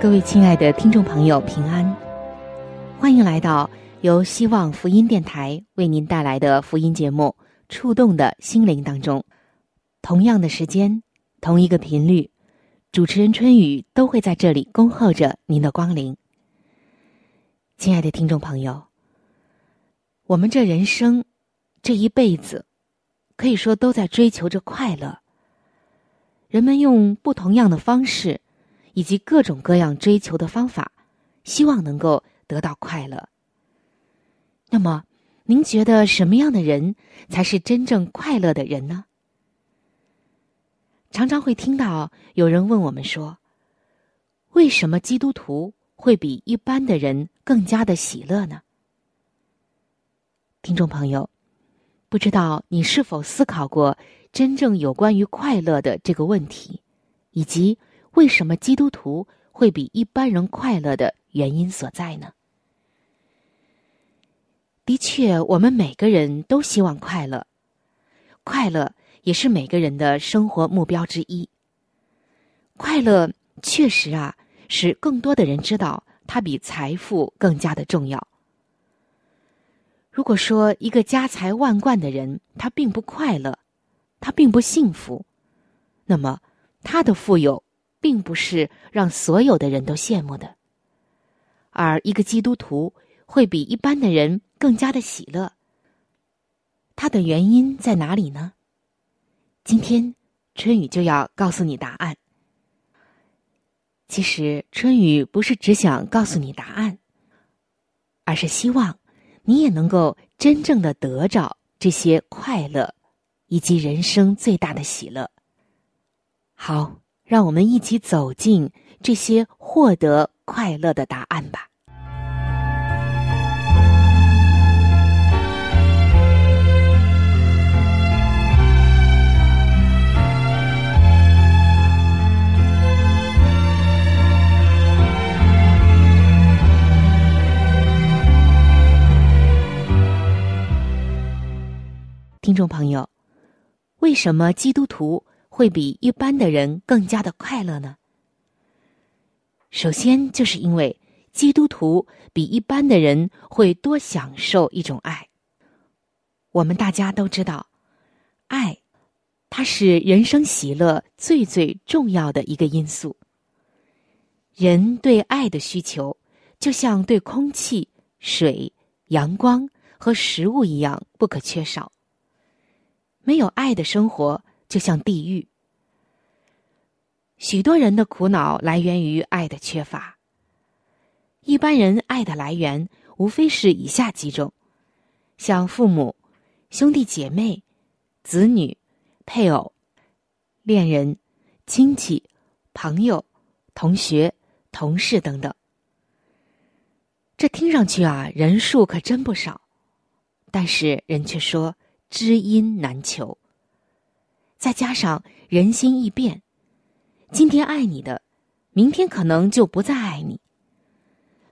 各位亲爱的听众朋友，平安，欢迎来到由希望福音电台为您带来的福音节目。触动的心灵当中，同样的时间，同一个频率，主持人春雨都会在这里恭候着您的光临。亲爱的听众朋友，我们这人生这一辈子，可以说都在追求着快乐。人们用不同样的方式，以及各种各样追求的方法，希望能够得到快乐。那么。您觉得什么样的人才是真正快乐的人呢？常常会听到有人问我们说：“为什么基督徒会比一般的人更加的喜乐呢？”听众朋友，不知道你是否思考过真正有关于快乐的这个问题，以及为什么基督徒会比一般人快乐的原因所在呢？的确，我们每个人都希望快乐，快乐也是每个人的生活目标之一。快乐确实啊，使更多的人知道它比财富更加的重要。如果说一个家财万贯的人他并不快乐，他并不幸福，那么他的富有并不是让所有的人都羡慕的。而一个基督徒会比一般的人。更加的喜乐，他的原因在哪里呢？今天春雨就要告诉你答案。其实春雨不是只想告诉你答案，而是希望你也能够真正的得着这些快乐，以及人生最大的喜乐。好，让我们一起走进这些获得快乐的答案吧。听众朋友，为什么基督徒会比一般的人更加的快乐呢？首先，就是因为基督徒比一般的人会多享受一种爱。我们大家都知道，爱，它是人生喜乐最最重要的一个因素。人对爱的需求，就像对空气、水、阳光和食物一样不可缺少。没有爱的生活就像地狱。许多人的苦恼来源于爱的缺乏。一般人爱的来源无非是以下几种：像父母、兄弟姐妹、子女、配偶、恋人、亲戚、朋友、同学、同事等等。这听上去啊，人数可真不少，但是人却说。知音难求，再加上人心易变，今天爱你的，明天可能就不再爱你，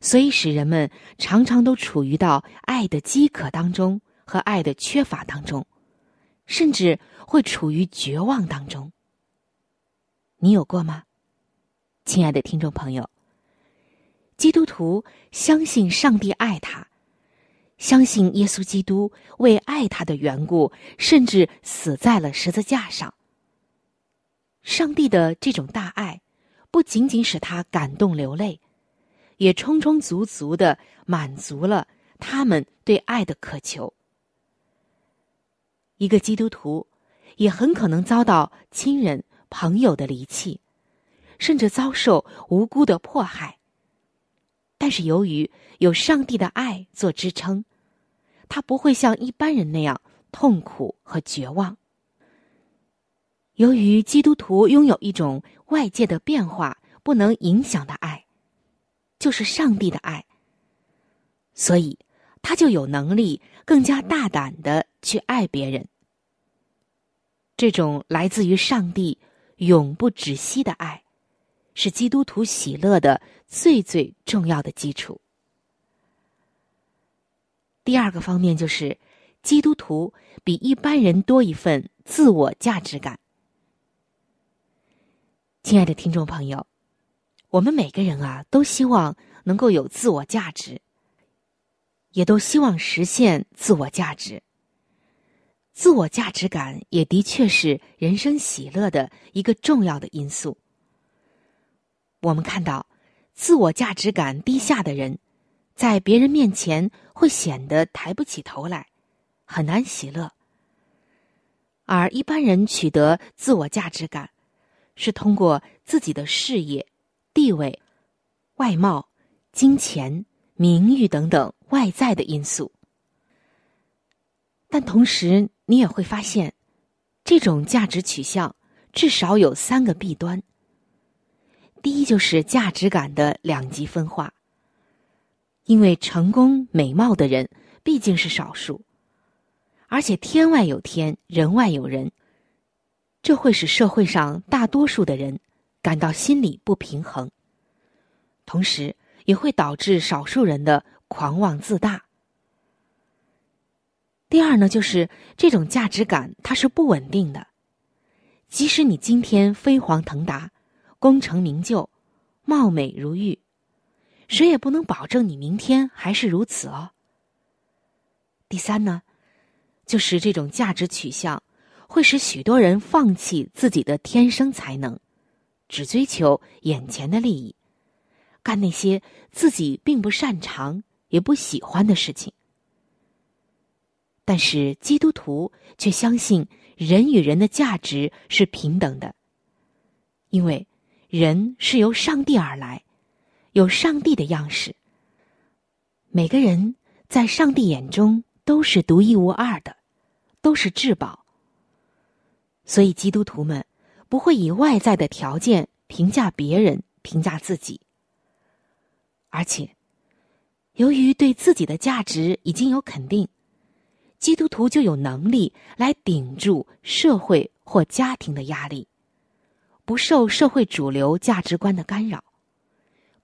所以使人们常常都处于到爱的饥渴当中和爱的缺乏当中，甚至会处于绝望当中。你有过吗，亲爱的听众朋友？基督徒相信上帝爱他。相信耶稣基督为爱他的缘故，甚至死在了十字架上。上帝的这种大爱，不仅仅使他感动流泪，也充充足足的满足了他们对爱的渴求。一个基督徒也很可能遭到亲人、朋友的离弃，甚至遭受无辜的迫害。但是由于有上帝的爱做支撑，他不会像一般人那样痛苦和绝望。由于基督徒拥有一种外界的变化不能影响的爱，就是上帝的爱，所以他就有能力更加大胆的去爱别人。这种来自于上帝永不止息的爱，是基督徒喜乐的最最重要的基础。第二个方面就是，基督徒比一般人多一份自我价值感。亲爱的听众朋友，我们每个人啊，都希望能够有自我价值，也都希望实现自我价值。自我价值感也的确是人生喜乐的一个重要的因素。我们看到，自我价值感低下的人，在别人面前会显得抬不起头来，很难喜乐；而一般人取得自我价值感。是通过自己的事业、地位、外貌、金钱、名誉等等外在的因素，但同时你也会发现，这种价值取向至少有三个弊端。第一，就是价值感的两极分化，因为成功美貌的人毕竟是少数，而且天外有天，人外有人。这会使社会上大多数的人感到心理不平衡，同时也会导致少数人的狂妄自大。第二呢，就是这种价值感它是不稳定的，即使你今天飞黄腾达、功成名就、貌美如玉，谁也不能保证你明天还是如此哦。第三呢，就是这种价值取向。会使许多人放弃自己的天生才能，只追求眼前的利益，干那些自己并不擅长也不喜欢的事情。但是基督徒却相信人与人的价值是平等的，因为人是由上帝而来，有上帝的样式。每个人在上帝眼中都是独一无二的，都是至宝。所以，基督徒们不会以外在的条件评价别人、评价自己，而且，由于对自己的价值已经有肯定，基督徒就有能力来顶住社会或家庭的压力，不受社会主流价值观的干扰，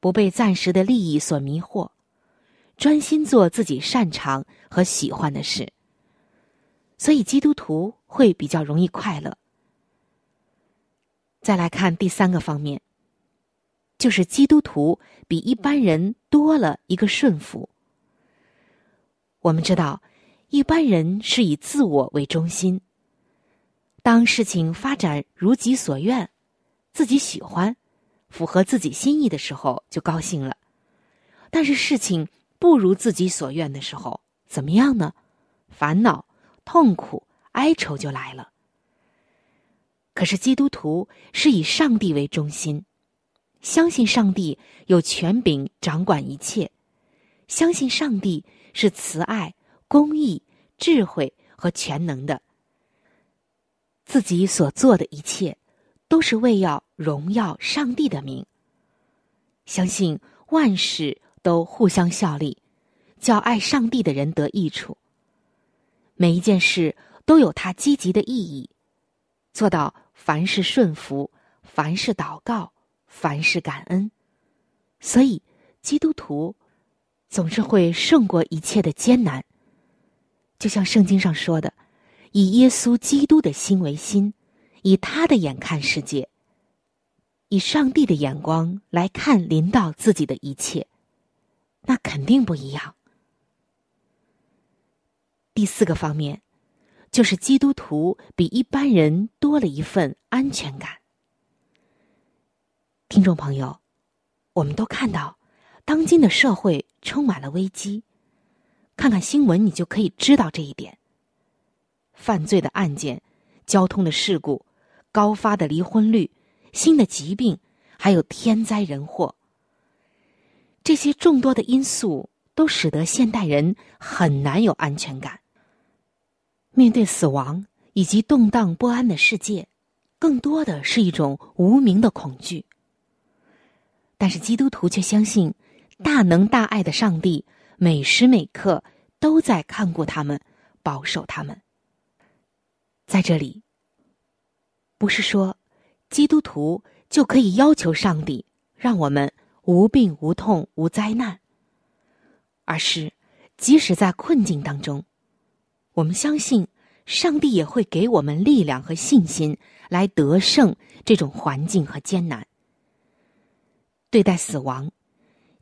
不被暂时的利益所迷惑，专心做自己擅长和喜欢的事。所以，基督徒会比较容易快乐。再来看第三个方面，就是基督徒比一般人多了一个顺服。我们知道，一般人是以自我为中心，当事情发展如己所愿、自己喜欢、符合自己心意的时候，就高兴了；但是事情不如自己所愿的时候，怎么样呢？烦恼。痛苦、哀愁就来了。可是基督徒是以上帝为中心，相信上帝有权柄掌管一切，相信上帝是慈爱、公义、智慧和全能的。自己所做的一切，都是为要荣耀上帝的名。相信万事都互相效力，叫爱上帝的人得益处。每一件事都有它积极的意义，做到凡事顺服，凡事祷告，凡事感恩。所以，基督徒总是会胜过一切的艰难。就像圣经上说的：“以耶稣基督的心为心，以他的眼看世界，以上帝的眼光来看临到自己的一切，那肯定不一样。”第四个方面，就是基督徒比一般人多了一份安全感。听众朋友，我们都看到，当今的社会充满了危机。看看新闻，你就可以知道这一点。犯罪的案件、交通的事故、高发的离婚率、新的疾病，还有天灾人祸，这些众多的因素都使得现代人很难有安全感。面对死亡以及动荡不安的世界，更多的是一种无名的恐惧。但是基督徒却相信，大能大爱的上帝每时每刻都在看顾他们，保守他们。在这里，不是说基督徒就可以要求上帝让我们无病无痛无灾难，而是即使在困境当中，我们相信上帝也会给我们力量和信心来得胜这种环境和艰难。对待死亡，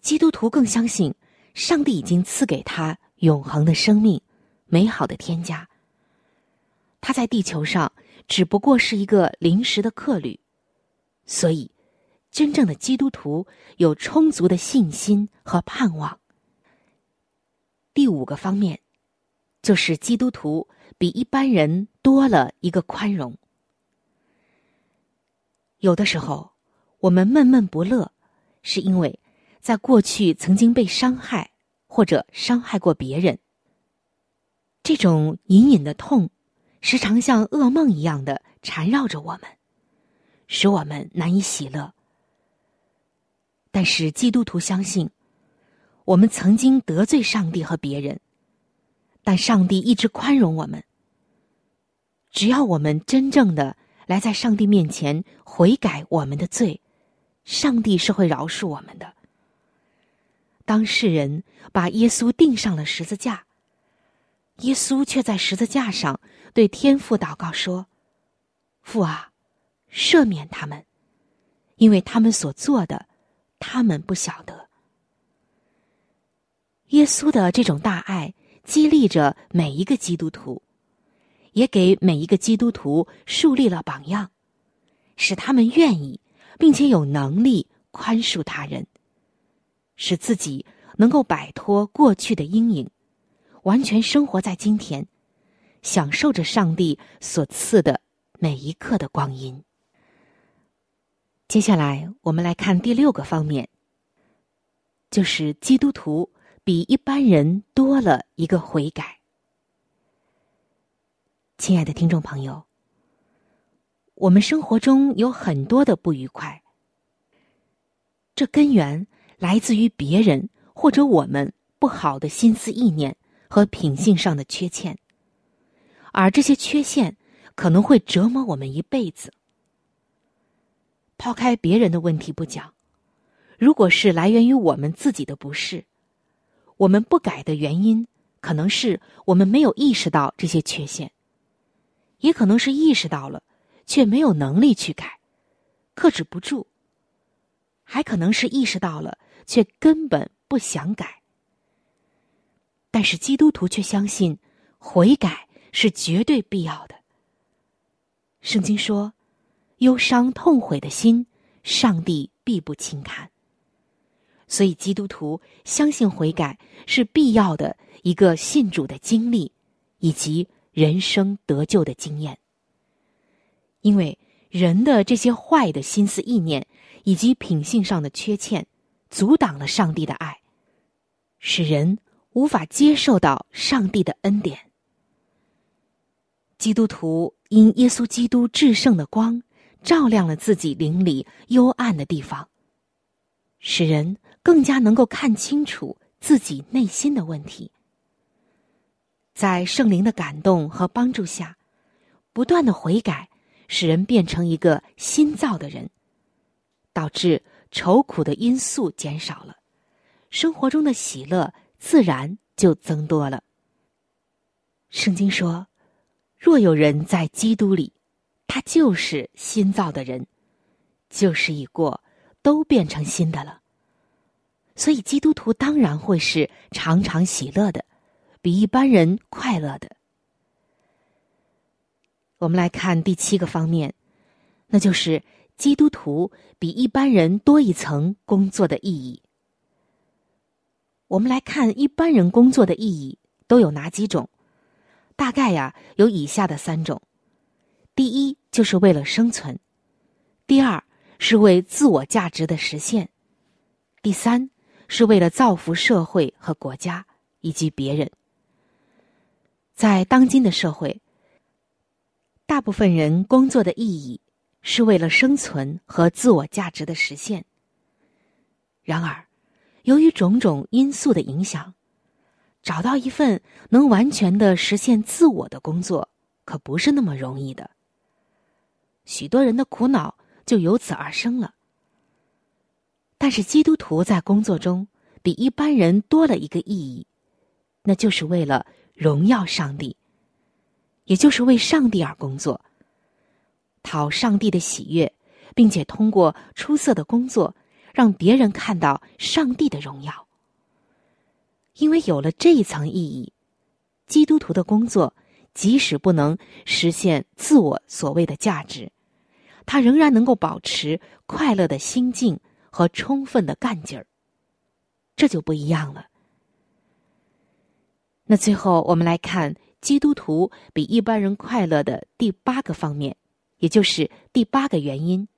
基督徒更相信上帝已经赐给他永恒的生命、美好的天家。他在地球上只不过是一个临时的客旅，所以真正的基督徒有充足的信心和盼望。第五个方面，就是基督徒比一般人多了一个宽容。有的时候，我们闷闷不乐，是因为在过去曾经被伤害或者伤害过别人，这种隐隐的痛。时常像噩梦一样的缠绕着我们，使我们难以喜乐。但是基督徒相信，我们曾经得罪上帝和别人，但上帝一直宽容我们。只要我们真正的来在上帝面前悔改我们的罪，上帝是会饶恕我们的。当世人把耶稣钉上了十字架。耶稣却在十字架上对天父祷告说：“父啊，赦免他们，因为他们所做的，他们不晓得。”耶稣的这种大爱激励着每一个基督徒，也给每一个基督徒树立了榜样，使他们愿意并且有能力宽恕他人，使自己能够摆脱过去的阴影。完全生活在今天，享受着上帝所赐的每一刻的光阴。接下来，我们来看第六个方面，就是基督徒比一般人多了一个悔改。亲爱的听众朋友，我们生活中有很多的不愉快，这根源来自于别人或者我们不好的心思意念。和品性上的缺陷，而这些缺陷可能会折磨我们一辈子。抛开别人的问题不讲，如果是来源于我们自己的不适，我们不改的原因，可能是我们没有意识到这些缺陷，也可能是意识到了，却没有能力去改，克制不住；还可能是意识到了，却根本不想改。但是基督徒却相信，悔改是绝对必要的。圣经说：“忧伤痛悔的心，上帝必不轻看。”所以基督徒相信悔改是必要的一个信主的经历，以及人生得救的经验。因为人的这些坏的心思意念以及品性上的缺陷，阻挡了上帝的爱，使人。无法接受到上帝的恩典。基督徒因耶稣基督至圣的光照亮了自己灵里幽暗的地方，使人更加能够看清楚自己内心的问题。在圣灵的感动和帮助下，不断的悔改，使人变成一个新造的人，导致愁苦的因素减少了，生活中的喜乐。自然就增多了。圣经说：“若有人在基督里，他就是新造的人，旧事已过，都变成新的了。”所以，基督徒当然会是常常喜乐的，比一般人快乐的。我们来看第七个方面，那就是基督徒比一般人多一层工作的意义。我们来看一般人工作的意义都有哪几种？大概呀有以下的三种：第一，就是为了生存；第二，是为自我价值的实现；第三，是为了造福社会和国家以及别人。在当今的社会，大部分人工作的意义是为了生存和自我价值的实现。然而，由于种种因素的影响，找到一份能完全的实现自我的工作，可不是那么容易的。许多人的苦恼就由此而生了。但是基督徒在工作中比一般人多了一个意义，那就是为了荣耀上帝，也就是为上帝而工作，讨上帝的喜悦，并且通过出色的工作。让别人看到上帝的荣耀，因为有了这一层意义，基督徒的工作即使不能实现自我所谓的价值，他仍然能够保持快乐的心境和充分的干劲儿。这就不一样了。那最后，我们来看基督徒比一般人快乐的第八个方面，也就是第八个原因，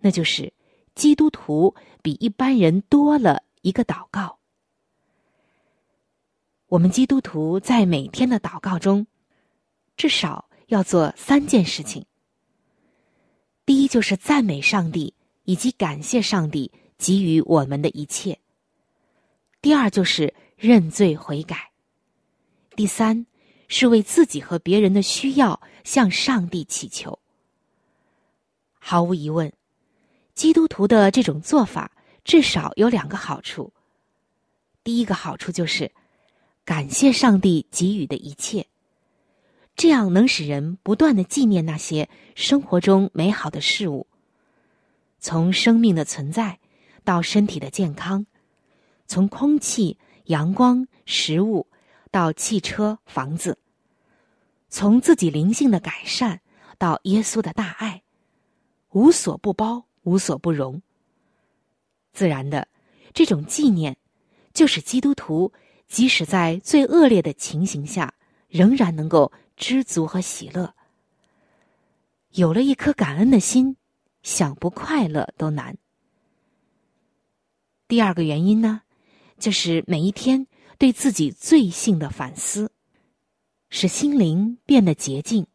那就是。基督徒比一般人多了一个祷告。我们基督徒在每天的祷告中，至少要做三件事情。第一，就是赞美上帝以及感谢上帝给予我们的一切；第二，就是认罪悔改；第三，是为自己和别人的需要向上帝祈求。毫无疑问。基督徒的这种做法至少有两个好处。第一个好处就是感谢上帝给予的一切，这样能使人不断的纪念那些生活中美好的事物，从生命的存在到身体的健康，从空气、阳光、食物到汽车、房子，从自己灵性的改善到耶稣的大爱，无所不包。无所不容。自然的，这种纪念，就是基督徒即使在最恶劣的情形下，仍然能够知足和喜乐。有了一颗感恩的心，想不快乐都难。第二个原因呢，就是每一天对自己罪性的反思，使心灵变得洁净。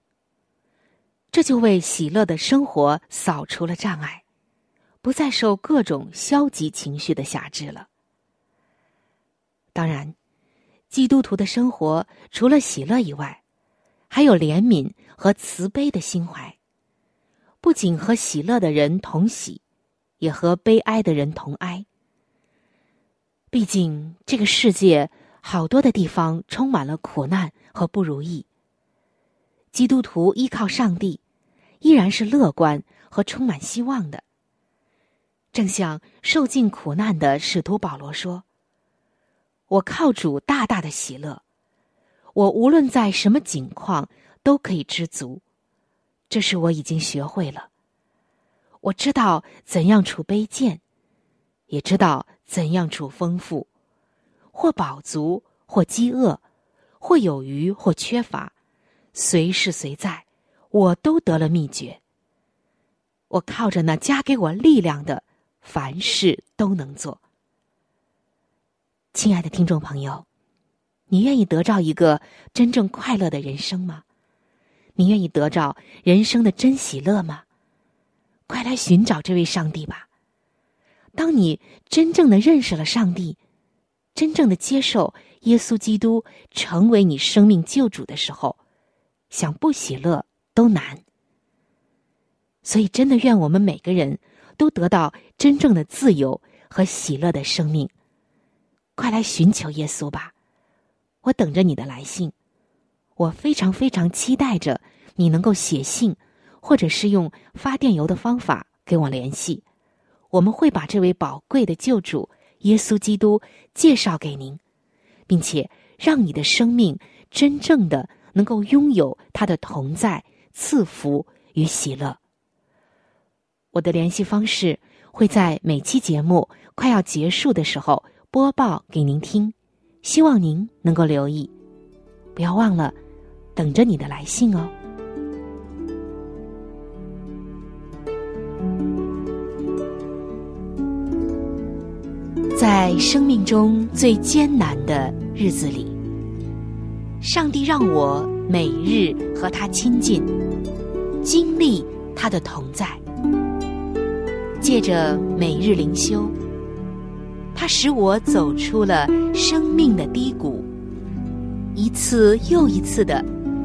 这就为喜乐的生活扫除了障碍。不再受各种消极情绪的辖制了。当然，基督徒的生活除了喜乐以外，还有怜悯和慈悲的心怀。不仅和喜乐的人同喜，也和悲哀的人同哀。毕竟，这个世界好多的地方充满了苦难和不如意。基督徒依靠上帝，依然是乐观和充满希望的。正像受尽苦难的使徒保罗说：“我靠主大大的喜乐，我无论在什么境况都可以知足，这是我已经学会了。我知道怎样处卑贱，也知道怎样处丰富，或饱足，或饥饿，或有余，或缺乏，随时随在，我都得了秘诀。我靠着那加给我力量的。”凡事都能做，亲爱的听众朋友，你愿意得到一个真正快乐的人生吗？你愿意得到人生的真喜乐吗？快来寻找这位上帝吧！当你真正的认识了上帝，真正的接受耶稣基督成为你生命救主的时候，想不喜乐都难。所以，真的愿我们每个人。都得到真正的自由和喜乐的生命，快来寻求耶稣吧！我等着你的来信，我非常非常期待着你能够写信，或者是用发电邮的方法跟我联系。我们会把这位宝贵的救主耶稣基督介绍给您，并且让你的生命真正的能够拥有他的同在、赐福与喜乐。我的联系方式会在每期节目快要结束的时候播报给您听，希望您能够留意，不要忘了，等着你的来信哦。在生命中最艰难的日子里，上帝让我每日和他亲近，经历他的同在。借着每日灵修，他使我走出了生命的低谷，一次又一次的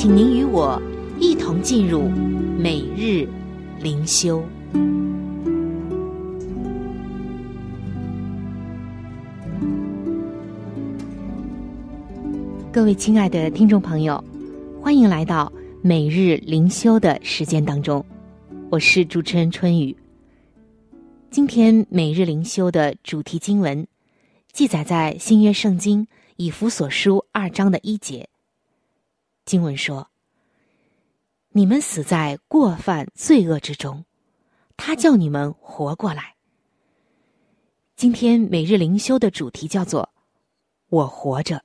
请您与我一同进入每日灵修。各位亲爱的听众朋友，欢迎来到每日灵修的时间当中，我是主持人春雨。今天每日灵修的主题经文，记载在新约圣经以弗所书二章的一节。经文说：“你们死在过犯罪恶之中，他叫你们活过来。”今天每日灵修的主题叫做“我活着”。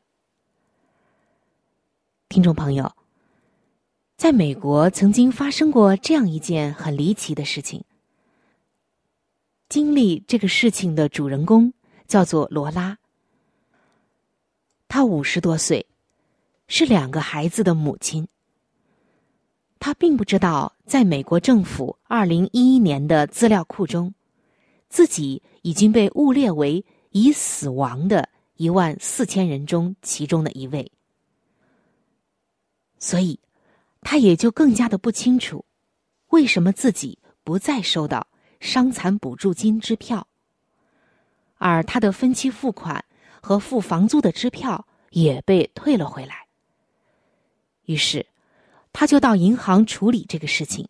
听众朋友，在美国曾经发生过这样一件很离奇的事情。经历这个事情的主人公叫做罗拉，他五十多岁，是两个孩子的母亲。他并不知道，在美国政府二零一一年的资料库中，自己已经被误列为已死亡的一万四千人中其中的一位，所以，他也就更加的不清楚，为什么自己不再收到。伤残补助金支票，而他的分期付款和付房租的支票也被退了回来。于是，他就到银行处理这个事情。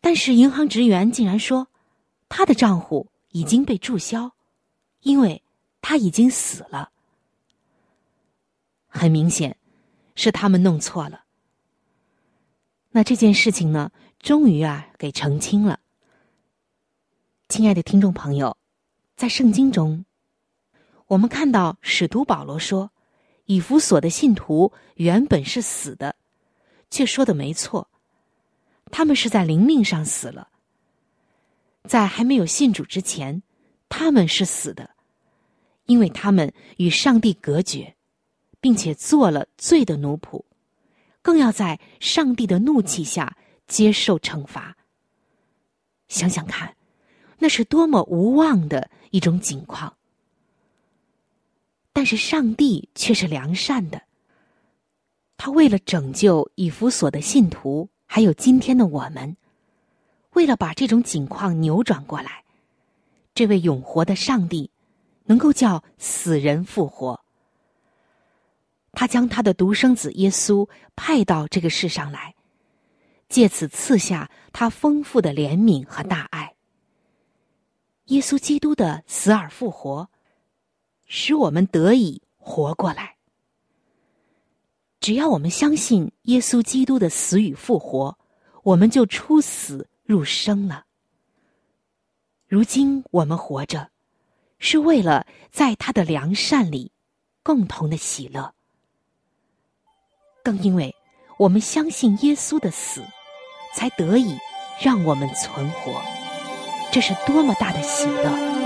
但是银行职员竟然说，他的账户已经被注销，因为他已经死了。很明显，是他们弄错了。那这件事情呢，终于啊给澄清了。亲爱的听众朋友，在圣经中，我们看到使徒保罗说：“以弗所的信徒原本是死的，却说的没错，他们是在灵命上死了。在还没有信主之前，他们是死的，因为他们与上帝隔绝，并且做了罪的奴仆，更要在上帝的怒气下接受惩罚。想想看。”那是多么无望的一种景况！但是上帝却是良善的，他为了拯救以弗所的信徒，还有今天的我们，为了把这种景况扭转过来，这位永活的上帝能够叫死人复活，他将他的独生子耶稣派到这个世上来，借此赐下他丰富的怜悯和大爱。耶稣基督的死而复活，使我们得以活过来。只要我们相信耶稣基督的死与复活，我们就出死入生了。如今我们活着，是为了在他的良善里共同的喜乐。更因为我们相信耶稣的死，才得以让我们存活。这是多么大的喜乐！